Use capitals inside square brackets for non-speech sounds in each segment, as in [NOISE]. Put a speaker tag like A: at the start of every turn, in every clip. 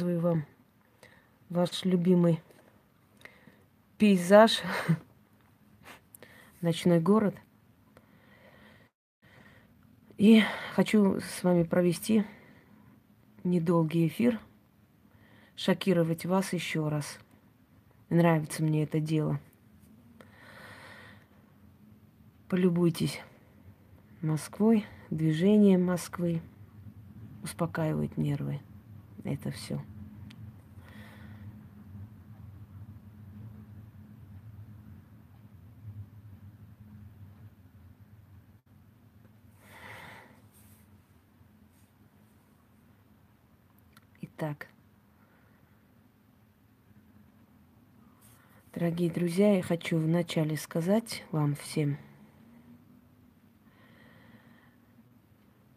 A: показываю вам ваш любимый пейзаж, [LAUGHS] ночной город. И хочу с вами провести недолгий эфир, шокировать вас еще раз. Нравится мне это дело. Полюбуйтесь Москвой, движением Москвы, успокаивает нервы. Это все. Итак, дорогие друзья, я хочу вначале сказать вам всем,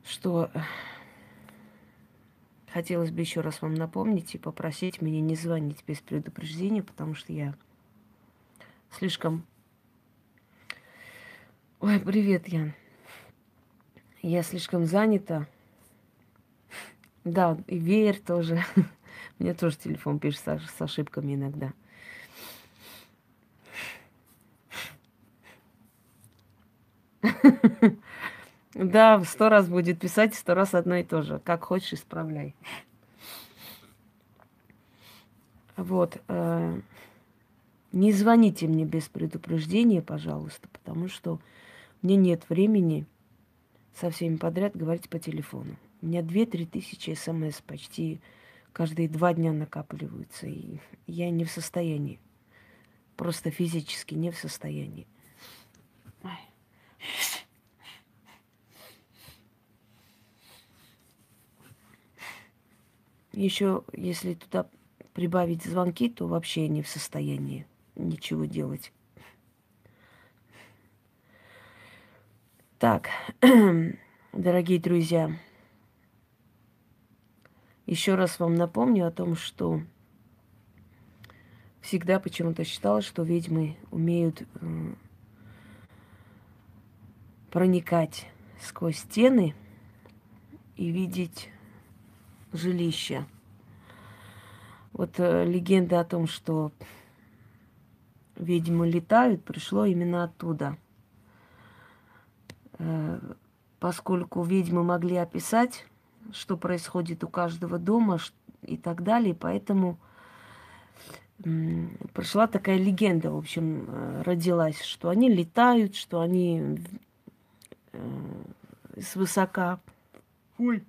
A: что хотелось бы еще раз вам напомнить и попросить меня не звонить без предупреждения, потому что я слишком... Ой, привет, Ян. Я слишком занята да, и веер тоже. [LAUGHS] Мне тоже телефон пишет с ошибками иногда. [LAUGHS] Да, сто раз будет писать, сто раз одно и то же. Как хочешь, исправляй. Вот. Э, не звоните мне без предупреждения, пожалуйста, потому что мне нет времени со всеми подряд говорить по телефону. У меня 2-3 тысячи смс почти каждые два дня накапливаются. И я не в состоянии. Просто физически не в состоянии. Еще, если туда прибавить звонки, то вообще не в состоянии ничего делать. Так, [CLEARS THROAT] дорогие друзья, еще раз вам напомню о том, что всегда почему-то считалось, что ведьмы умеют проникать сквозь стены и видеть жилища. Вот э, легенда о том, что ведьмы летают, пришло именно оттуда. Э, поскольку ведьмы могли описать что происходит у каждого дома и так далее. Поэтому прошла такая легенда, в общем, э, родилась, что они летают, что они э, с высока Ой.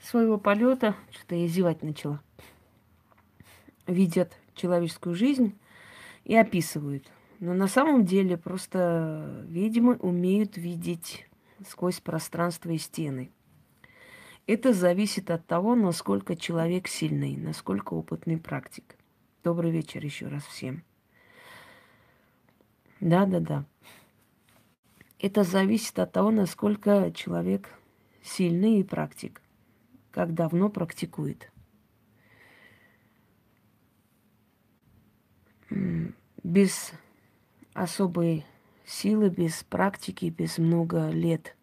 A: своего полета, что-то я зевать начала, видят человеческую жизнь и описывают. Но на самом деле просто, видимо, умеют видеть сквозь пространство и стены. Это зависит от того, насколько человек сильный, насколько опытный практик. Добрый вечер еще раз всем. Да, да, да. Это зависит от того, насколько человек сильный и практик, как давно практикует. Без особой силы, без практики, без много лет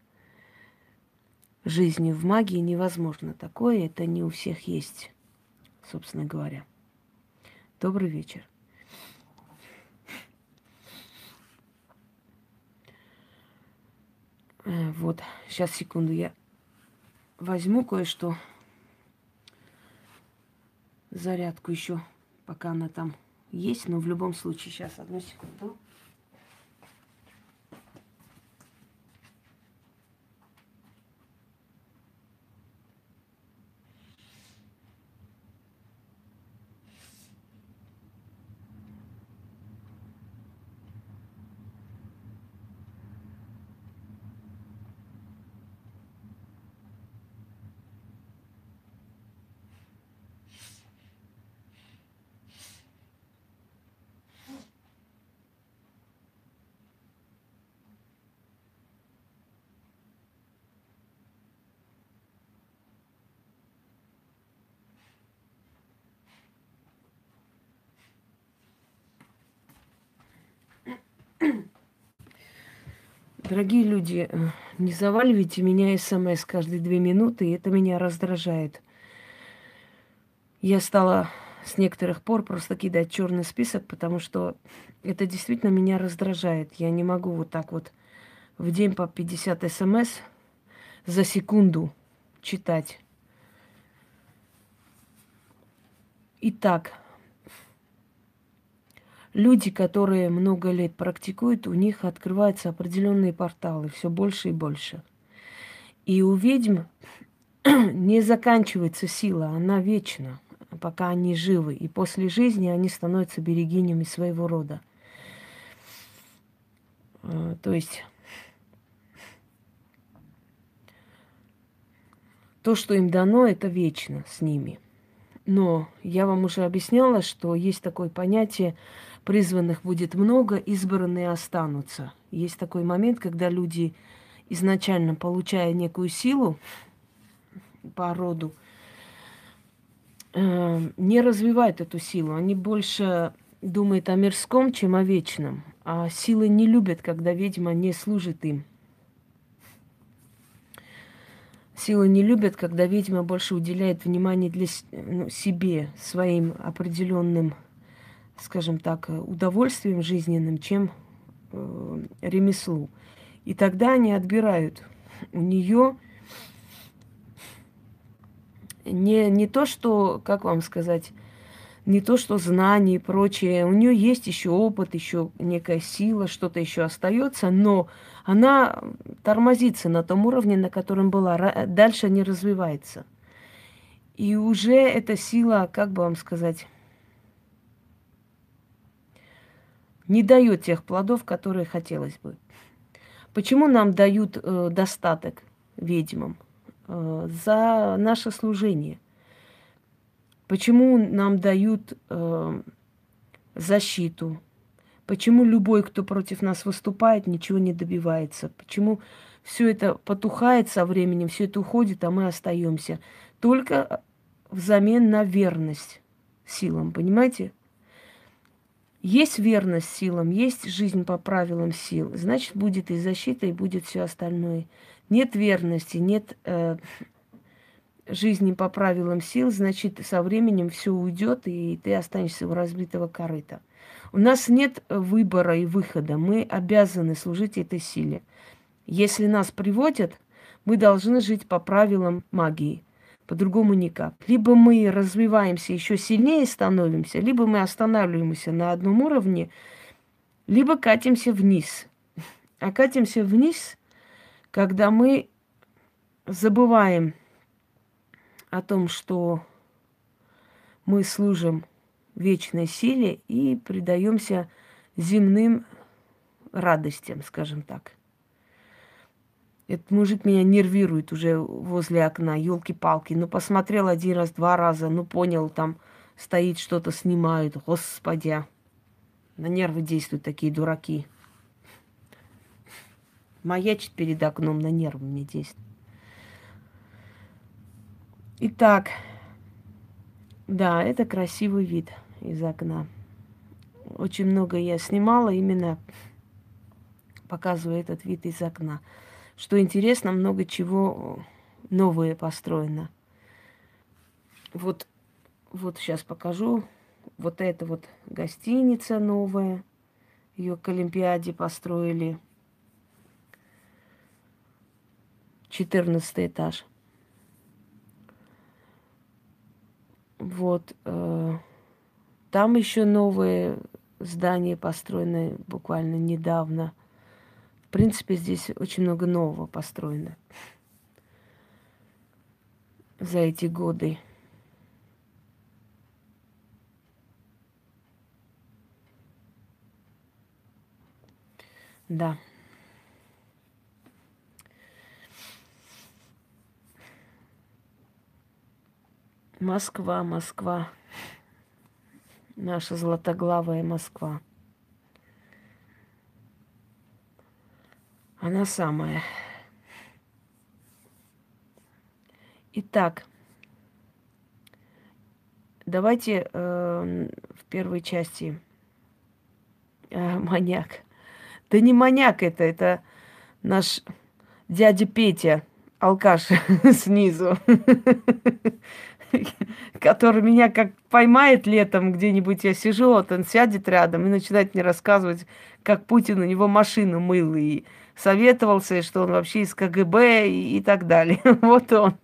A: жизни в магии невозможно такое. Это не у всех есть, собственно говоря. Добрый вечер. Э, вот, сейчас, секунду, я возьму кое-что. Зарядку еще, пока она там есть, но в любом случае, сейчас, одну секунду. Дорогие люди, э, не заваливайте меня смс каждые две минуты, и это меня раздражает. я стала с некоторых пор просто кидать черный список, потому что это действительно меня раздражает. Я не могу вот так вот в день по 50 смс за секунду читать. Итак, люди, которые много лет практикуют, у них открываются определенные порталы, все больше и больше. И у ведьм [CLEARS THROAT] не заканчивается сила, она вечна, пока они живы. И после жизни они становятся берегинями своего рода. А, то есть то, что им дано, это вечно с ними. Но я вам уже объясняла, что есть такое понятие призванных будет много, избранные останутся. Есть такой момент, когда люди, изначально получая некую силу по роду, э, не развивают эту силу. Они больше думают о мирском, чем о вечном. А силы не любят, когда ведьма не служит им. Силы не любят, когда ведьма больше уделяет внимание для ну, себе, своим определенным скажем так, удовольствием жизненным, чем э, ремеслу. И тогда они отбирают у нее не, не то, что, как вам сказать, не то, что знания и прочее. У нее есть еще опыт, еще некая сила, что-то еще остается, но она тормозится на том уровне, на котором была, дальше не развивается. И уже эта сила, как бы вам сказать, не дает тех плодов, которые хотелось бы. Почему нам дают э, достаток ведьмам? Э, за наше служение. Почему нам дают э, защиту? Почему любой, кто против нас выступает, ничего не добивается? Почему все это потухает со временем, все это уходит, а мы остаемся? Только взамен на верность силам, понимаете? Есть верность силам, есть жизнь по правилам сил, значит, будет и защита, и будет все остальное. Нет верности, нет э, жизни по правилам сил, значит, со временем все уйдет, и ты останешься у разбитого корыта. У нас нет выбора и выхода. Мы обязаны служить этой силе. Если нас приводят, мы должны жить по правилам магии – по-другому никак. Либо мы развиваемся еще сильнее становимся, либо мы останавливаемся на одном уровне, либо катимся вниз. А катимся вниз, когда мы забываем о том, что мы служим вечной силе и предаемся земным радостям, скажем так. Этот мужик меня нервирует уже возле окна, елки-палки. Ну, посмотрел один раз, два раза, ну, понял, там стоит что-то, снимают. Господи, на нервы действуют такие дураки. Маячит перед окном, на нервы мне действует. Итак, да, это красивый вид из окна. Очень много я снимала, именно показываю этот вид из окна. Что интересно, много чего новое построено. Вот, вот сейчас покажу. Вот это вот гостиница новая. Ее к Олимпиаде построили. 14 этаж. Вот. Э, там еще новое здание построено буквально недавно. Принципе, здесь очень много нового построено за эти годы. Да. Москва, Москва. Наша златоглавая Москва. Она самая. Итак, давайте э, в первой части э, маньяк. Да не маньяк это, это наш дядя Петя, алкаш [LAUGHS] снизу. [LAUGHS] который меня как поймает летом где-нибудь, я сижу, вот он сядет рядом и начинает мне рассказывать, как Путин у него машину мыл и советовался, что он вообще из КГБ и, и так далее. [LAUGHS] Вот он.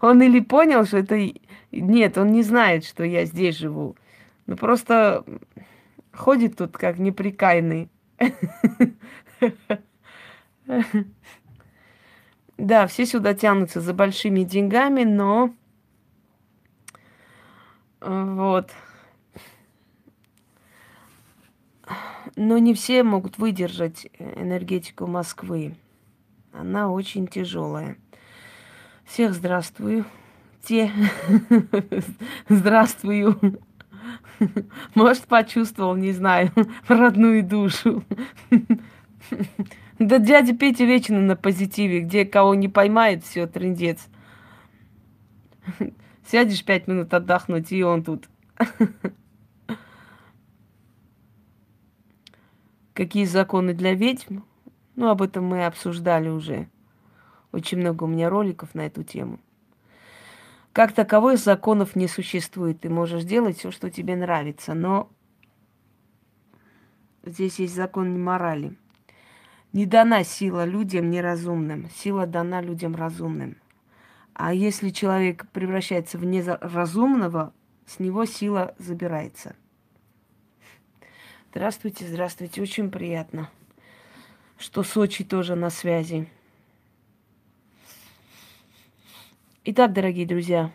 A: Он или понял, что это... Нет, он не знает, что я здесь живу. Ну, просто ходит тут как неприкаянный. [LAUGHS] Да, все сюда тянутся за большими деньгами, но вот. Но не все могут выдержать энергетику Москвы. Она очень тяжелая. Всех здравствую. Те. [LAUGHS] Здравствую. Может, почувствовал, не знаю, [LAUGHS] родную душу. [LAUGHS] Да дядя Петя вечно на позитиве, где кого не поймает, все, трендец. Сядешь пять минут отдохнуть, и он тут. Какие законы для ведьм? Ну, об этом мы обсуждали уже. Очень много у меня роликов на эту тему. Как таковой законов не существует. Ты можешь делать все, что тебе нравится, но здесь есть закон морали. Не дана сила людям неразумным, сила дана людям разумным. А если человек превращается в неразумного, с него сила забирается. Здравствуйте, здравствуйте, очень приятно, что Сочи тоже на связи. Итак, дорогие друзья,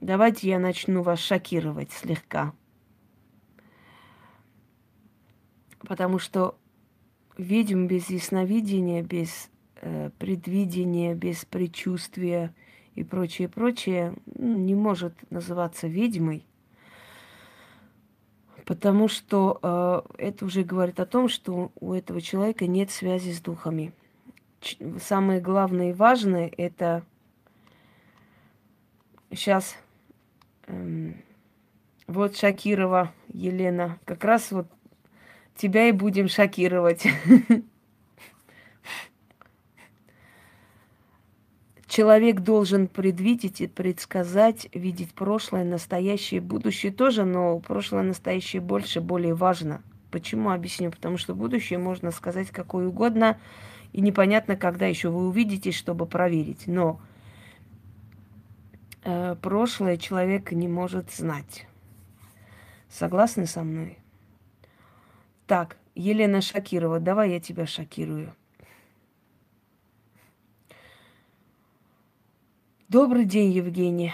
A: давайте я начну вас шокировать слегка. Потому что ведьм без ясновидения, без э, предвидения, без предчувствия и прочее, прочее, не может называться ведьмой, потому что э, это уже говорит о том, что у этого человека нет связи с духами. Ч- самое главное и важное это сейчас э, вот Шакирова Елена, как раз вот тебя и будем шокировать. [LAUGHS] Человек должен предвидеть и предсказать, видеть прошлое, настоящее, будущее тоже, но прошлое, настоящее больше, более важно. Почему? Объясню. Потому что будущее можно сказать какое угодно, и непонятно, когда еще вы увидите, чтобы проверить. Но э, прошлое человек не может знать. Согласны со мной? Так, Елена Шакирова, давай я тебя шокирую. Добрый день, Евгений.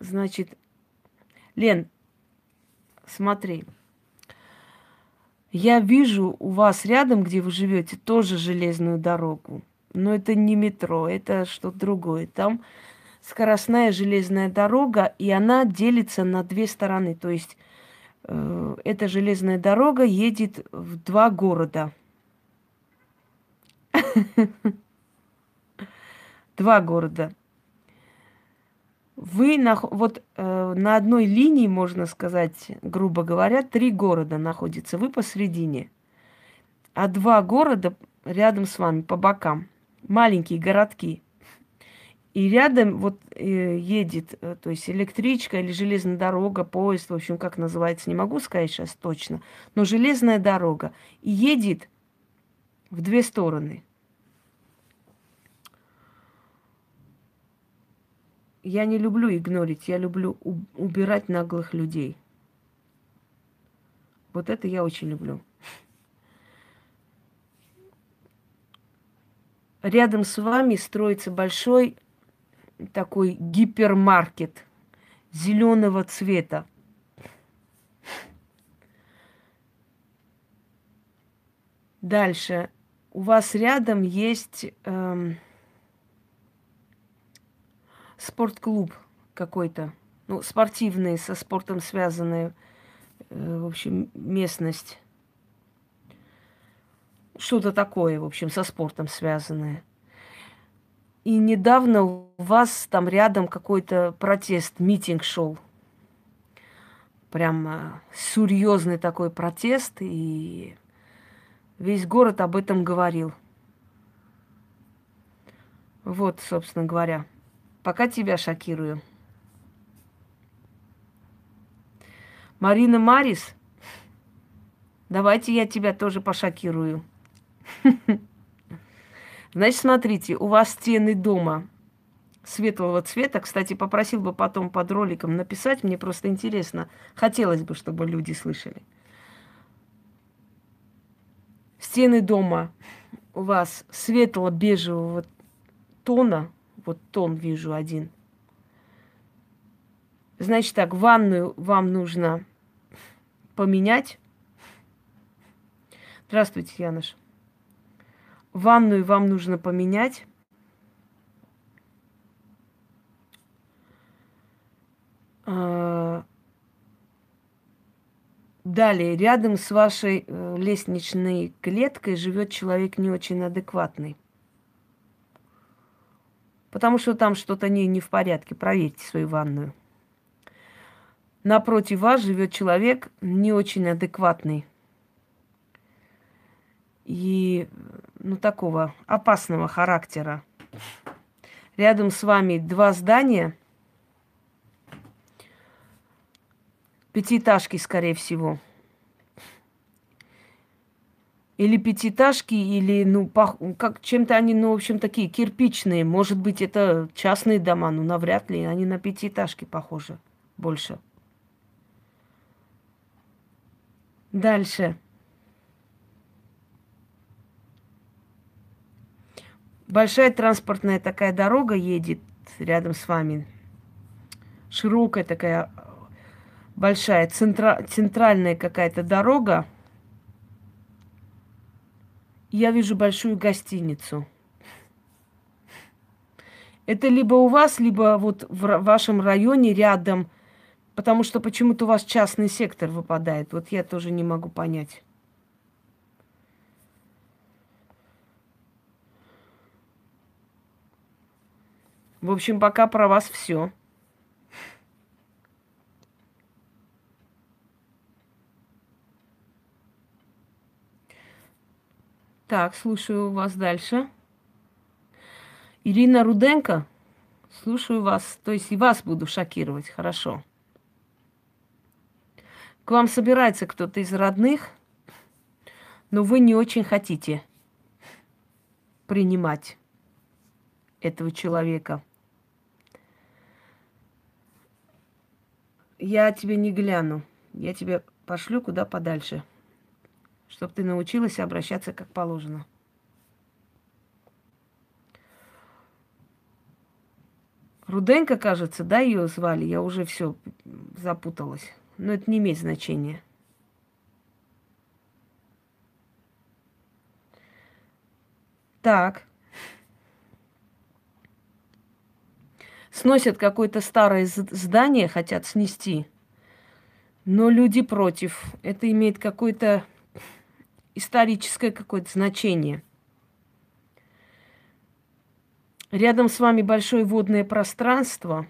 A: Значит, Лен, смотри. Я вижу у вас рядом, где вы живете, тоже железную дорогу. Но это не метро, это что-то другое. Там скоростная железная дорога, и она делится на две стороны. То есть Э, эта железная дорога едет в два города. [LAUGHS] Два города. Вы на, вот э, на одной линии, можно сказать, грубо говоря, три города находятся. Вы посередине. А два города рядом с вами, по бокам. Маленькие городки. И рядом вот э, едет, э, то есть электричка или железная дорога, поезд, в общем, как называется, не могу сказать сейчас точно, но железная дорога. И едет в две стороны. Я не люблю игнорить, я люблю убирать наглых людей. Вот это я очень люблю. Рядом с вами строится большой такой гипермаркет зеленого цвета. Дальше. У вас рядом есть эм, спортклуб какой-то. Ну, спортивный, со спортом связанная, э, в общем, местность. Что-то такое, в общем, со спортом связанное. И недавно у вас там рядом какой-то протест, митинг шел. Прям серьезный такой протест, и весь город об этом говорил. Вот, собственно говоря. Пока тебя шокирую. Марина Марис, давайте я тебя тоже пошокирую. Значит, смотрите, у вас стены дома светлого цвета. Кстати, попросил бы потом под роликом написать, мне просто интересно. Хотелось бы, чтобы люди слышали. Стены дома у вас светло-бежевого тона. Вот тон вижу один. Значит так, ванную вам нужно поменять. Здравствуйте, Янош. Ванную вам нужно поменять. А, далее, рядом с вашей э, лестничной клеткой живет человек не очень адекватный. Потому что там что-то не, не в порядке. Проверьте свою ванную. Напротив вас живет человек не очень адекватный. И, ну, такого опасного характера. Рядом с вами два здания – Пятиэтажки, скорее всего. Или пятиэтажки, или, ну, пох... как чем-то они, ну, в общем, такие кирпичные. Может быть, это частные дома, ну, навряд ли. Они на пятиэтажки похожи больше. Дальше. Большая транспортная такая дорога едет рядом с вами. Широкая такая большая центра, центральная какая-то дорога. Я вижу большую гостиницу. Это либо у вас, либо вот в вашем районе рядом, потому что почему-то у вас частный сектор выпадает. Вот я тоже не могу понять. В общем, пока про вас все. Так, слушаю вас дальше. Ирина Руденко, слушаю вас. То есть и вас буду шокировать, хорошо. К вам собирается кто-то из родных, но вы не очень хотите принимать этого человека. Я тебе не гляну. Я тебя пошлю куда подальше чтобы ты научилась обращаться как положено. Руденко, кажется, да, ее звали. Я уже все запуталась. Но это не имеет значения. Так. Сносят какое-то старое здание, хотят снести. Но люди против. Это имеет какой-то историческое какое-то значение. Рядом с вами большое водное пространство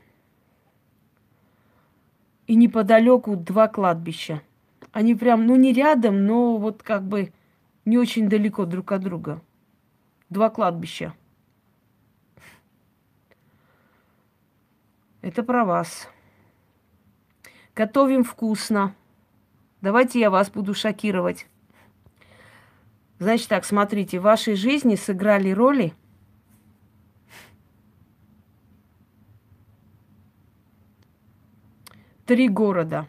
A: и неподалеку два кладбища. Они прям, ну не рядом, но вот как бы не очень далеко друг от друга. Два кладбища. Это про вас. Готовим вкусно. Давайте я вас буду шокировать. Значит так, смотрите, в вашей жизни сыграли роли три города.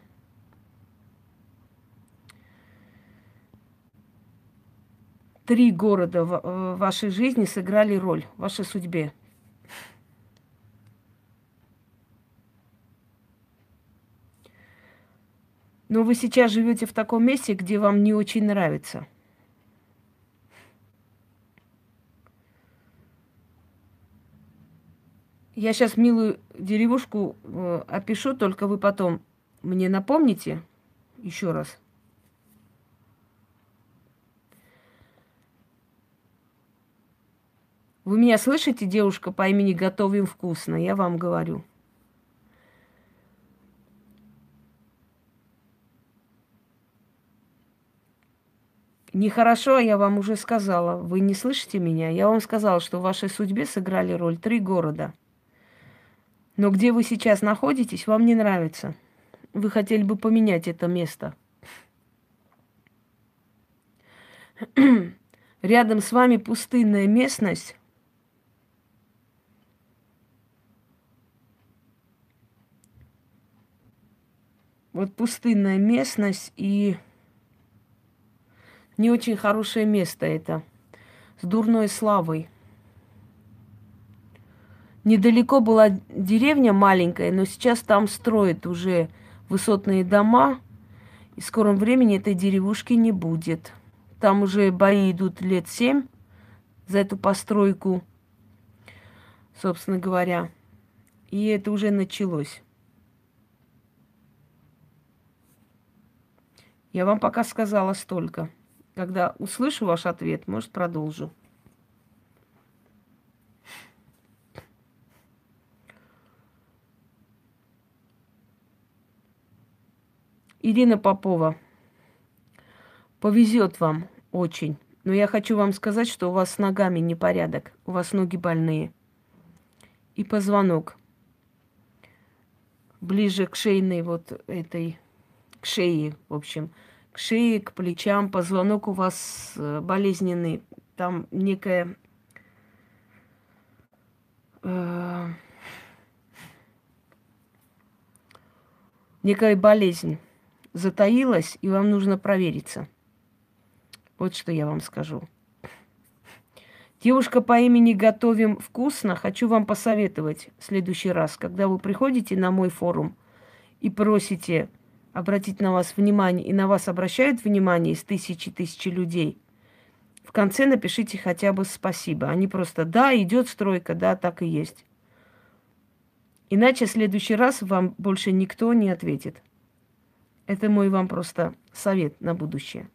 A: Три города в вашей жизни сыграли роль в вашей судьбе. Но вы сейчас живете в таком месте, где вам не очень нравится – Я сейчас милую деревушку э, опишу, только вы потом мне напомните еще раз. Вы меня слышите, девушка по имени Готовим вкусно? Я вам говорю. Нехорошо, я вам уже сказала. Вы не слышите меня? Я вам сказала, что в вашей судьбе сыграли роль три города – Но где вы сейчас находитесь, вам не нравится. Вы хотели бы поменять это место. [CLEARS THROAT] Рядом с вами пустынная местность. Вот пустынная местность и не очень хорошее место это, с дурной славой. Недалеко была деревня маленькая, но сейчас там строят уже высотные дома, и в скором времени этой деревушки не будет. Там уже бои идут лет семь за эту постройку, собственно говоря. И это уже началось. Я вам пока сказала столько. Когда услышу ваш ответ, может, продолжу. Ирина Попова, повезет вам очень. Но я хочу вам сказать, что у вас с ногами непорядок. У вас ноги больные. И позвонок. Ближе к шейной вот этой, к шее, в общем, к шее, к плечам. Позвонок у вас э, болезненный. Там некая э, некая болезнь затаилась, и вам нужно провериться. Вот что я вам скажу. Девушка по имени Готовим вкусно, хочу вам посоветовать в следующий раз, когда вы приходите на мой форум и просите обратить на вас внимание, и на вас обращают внимание из тысячи тысячи людей, в конце напишите хотя бы спасибо. Они просто «да, идет стройка, да, так и есть». Иначе в следующий раз вам больше никто не ответит. Это мой вам просто совет на будущее.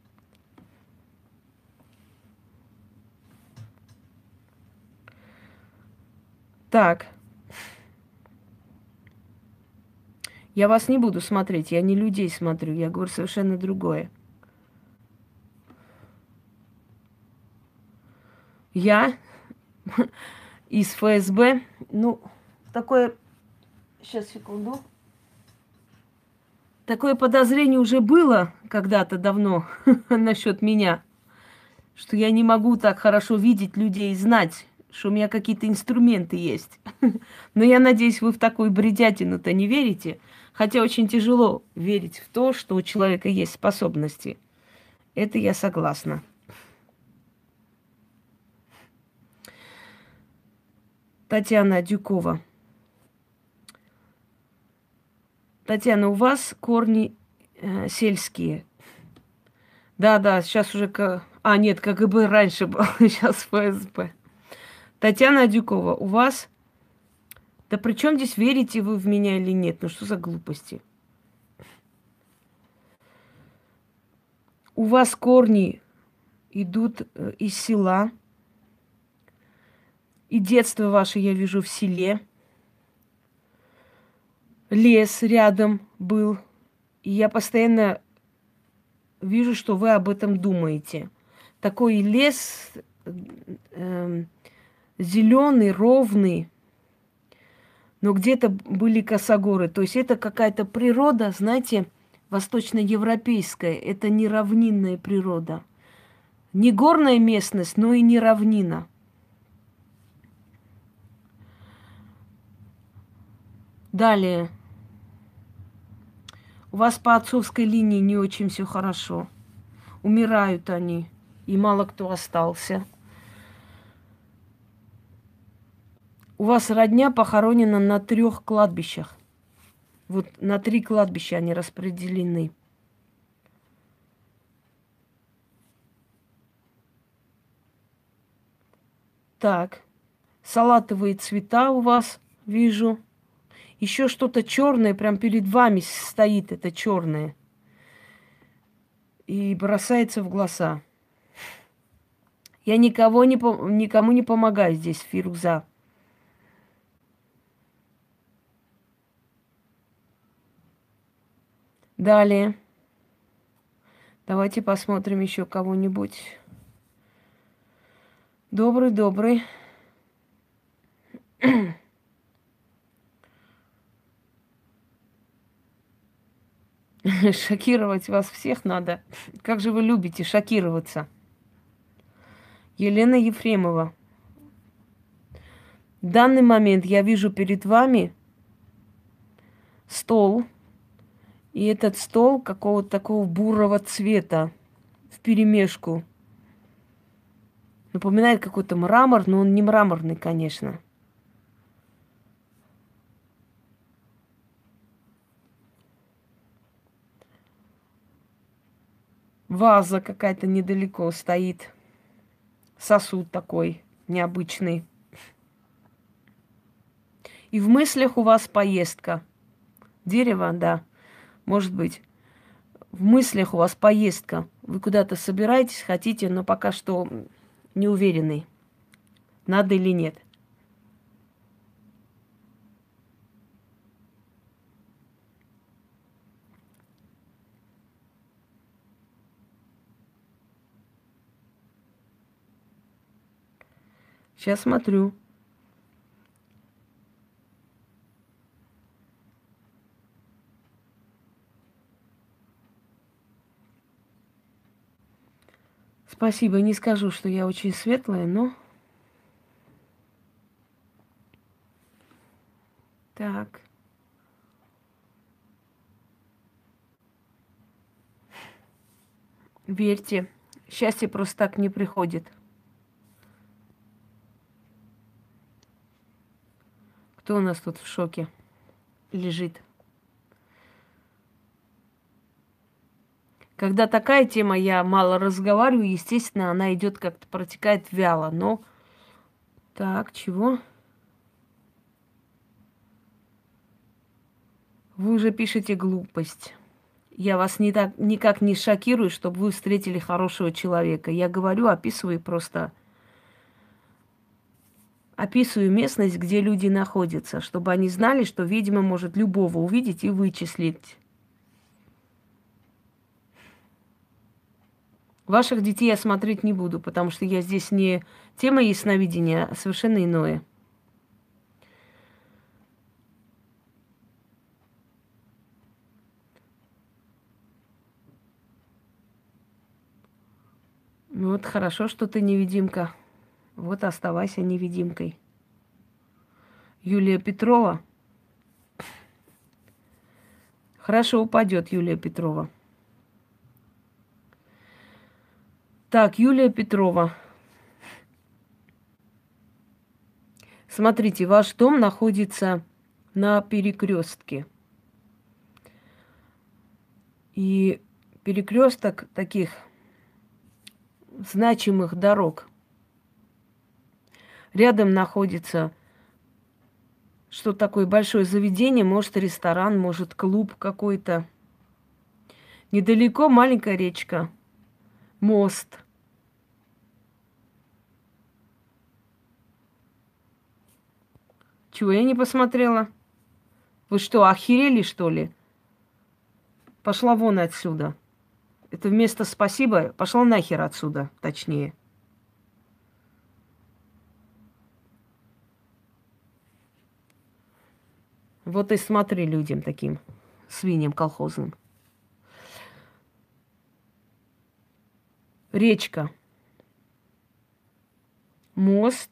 A: Так. Я вас не буду смотреть, я не людей смотрю, я говорю совершенно другое. Я [LAUGHS] из ФСБ, ну, такое... Сейчас, секунду. Такое подозрение уже было когда-то давно [LAUGHS] насчет меня, что я не могу так хорошо видеть людей и знать, что у меня какие-то инструменты есть. [LAUGHS] Но я надеюсь, вы в такую бредятину-то не верите. Хотя очень тяжело верить в то, что у человека есть способности. Это я согласна. Татьяна Дюкова. Татьяна, у вас корни э, сельские. Да, да, сейчас уже... К... А, нет, КГБ раньше был, сейчас [LAUGHS] ФСБ. Татьяна Дюкова, у вас... Да при чем здесь верите вы в меня или нет? Ну что за глупости? У вас корни идут э, из села. И детство ваше я вижу в селе лес рядом был. И я постоянно вижу, что вы об этом думаете. Такой лес э, эм, зеленый, ровный, но где-то были косогоры. То есть это какая-то природа, знаете, восточноевропейская. Это не равнинная природа. Не горная местность, но и не равнина. Далее. У вас по отцовской линии не очень все хорошо. Умирают они, и мало кто остался. У вас родня похоронена на трех кладбищах. Вот на три кладбища они распределены. Так, салатовые цвета у вас вижу еще что-то черное прям перед вами стоит, это черное. И бросается в глаза. Я никого не, никому не помогаю здесь, Фируза. Далее. Давайте посмотрим еще кого-нибудь. Добрый, добрый. [CLEARS THROAT] [LAUGHS] Шокировать вас всех надо. Как же вы любите шокироваться? Елена Ефремова. В данный момент я вижу перед вами стол, и этот стол какого-то такого бурого цвета в перемешку. Напоминает какой-то мрамор, но он не мраморный, конечно. Ваза какая-то недалеко стоит. Сосуд такой необычный. И в мыслях у вас поездка. Дерево, да, может быть. В мыслях у вас поездка. Вы куда-то собираетесь, хотите, но пока что не уверены, надо или нет. Сейчас смотрю. Спасибо, не скажу, что я очень светлая, но... Так. Верьте, счастье просто так не приходит. Кто у нас тут в шоке лежит? Когда такая тема, я мало разговариваю, естественно, она идет как-то протекает вяло. Но так, чего? Вы уже пишете глупость. Я вас не так, никак не шокирую, чтобы вы встретили хорошего человека. Я говорю, описываю просто описываю местность, где люди находятся, чтобы они знали, что ведьма может любого увидеть и вычислить. Ваших детей я смотреть не буду, потому что я здесь не тема ясновидения, а совершенно иное. Ну вот хорошо, что ты невидимка. Вот оставайся невидимкой. Юлия Петрова. Хорошо упадет Юлия Петрова. Так, Юлия Петрова. Смотрите, ваш дом находится на перекрестке. И перекресток таких значимых дорог Рядом находится что такое большое заведение, может ресторан, может клуб какой-то. Недалеко маленькая речка, мост. Чего я не посмотрела? Вы что, охерели, что ли? Пошла вон отсюда. Это вместо спасибо, пошла нахер отсюда, точнее. Вот и смотри людям таким, свиньям колхозным. Речка. Мост.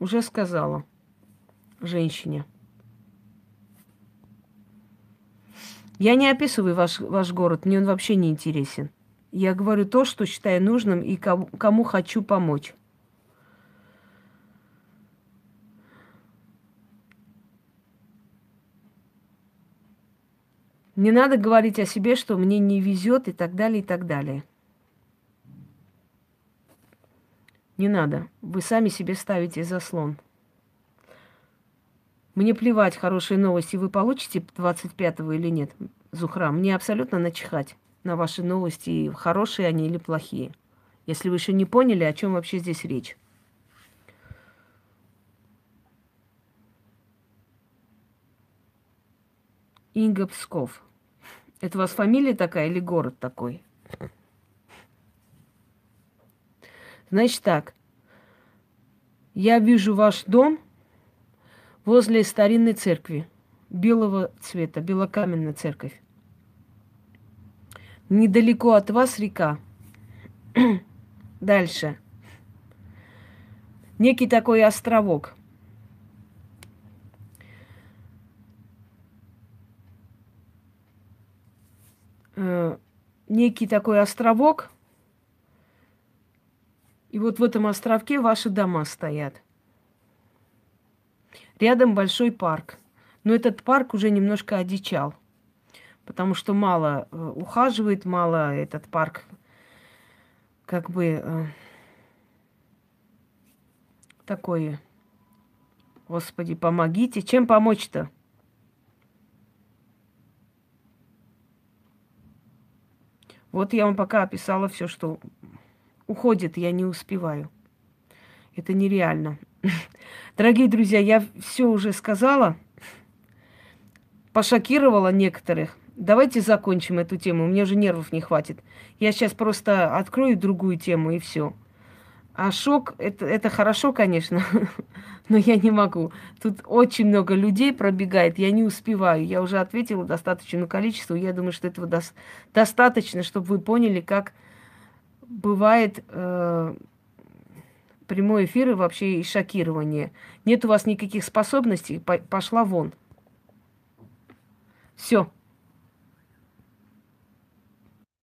A: Уже сказала женщине. Я не описываю ваш, ваш город, мне он вообще не интересен. Я говорю то, что считаю нужным и кому, кому хочу помочь. Не надо говорить о себе, что мне не везет и так далее, и так далее. Не надо. Вы сами себе ставите заслон. Мне плевать, хорошие новости вы получите 25-го или нет, Зухра. Мне абсолютно начихать на ваши новости, хорошие они или плохие. Если вы еще не поняли, о чем вообще здесь речь. Инга Псков. Это у вас фамилия такая или город такой? Значит так. Я вижу ваш дом возле старинной церкви. Белого цвета, белокаменная церковь. Недалеко от вас река. [CLEARS THROAT] Дальше. Некий такой островок. Э, некий такой островок. И вот в этом островке ваши дома стоят. Рядом большой парк. Но этот парк уже немножко одичал, потому что мало э, ухаживает, мало этот парк как бы э, такое. Господи, помогите. Чем помочь-то? Вот я вам пока описала все, что уходит, я не успеваю. Это нереально. [LAUGHS] Дорогие друзья, я все уже сказала, пошокировала некоторых. Давайте закончим эту тему, мне уже нервов не хватит. Я сейчас просто открою другую тему и все. А шок это, это хорошо, конечно, [LAUGHS] но я не могу. Тут очень много людей пробегает, я не успеваю. Я уже ответила достаточное количество. Я думаю, что этого до- достаточно, чтобы вы поняли, как бывает э, прямой эфир и вообще и шокирование. Нет у вас никаких способностей, по- пошла вон. Все.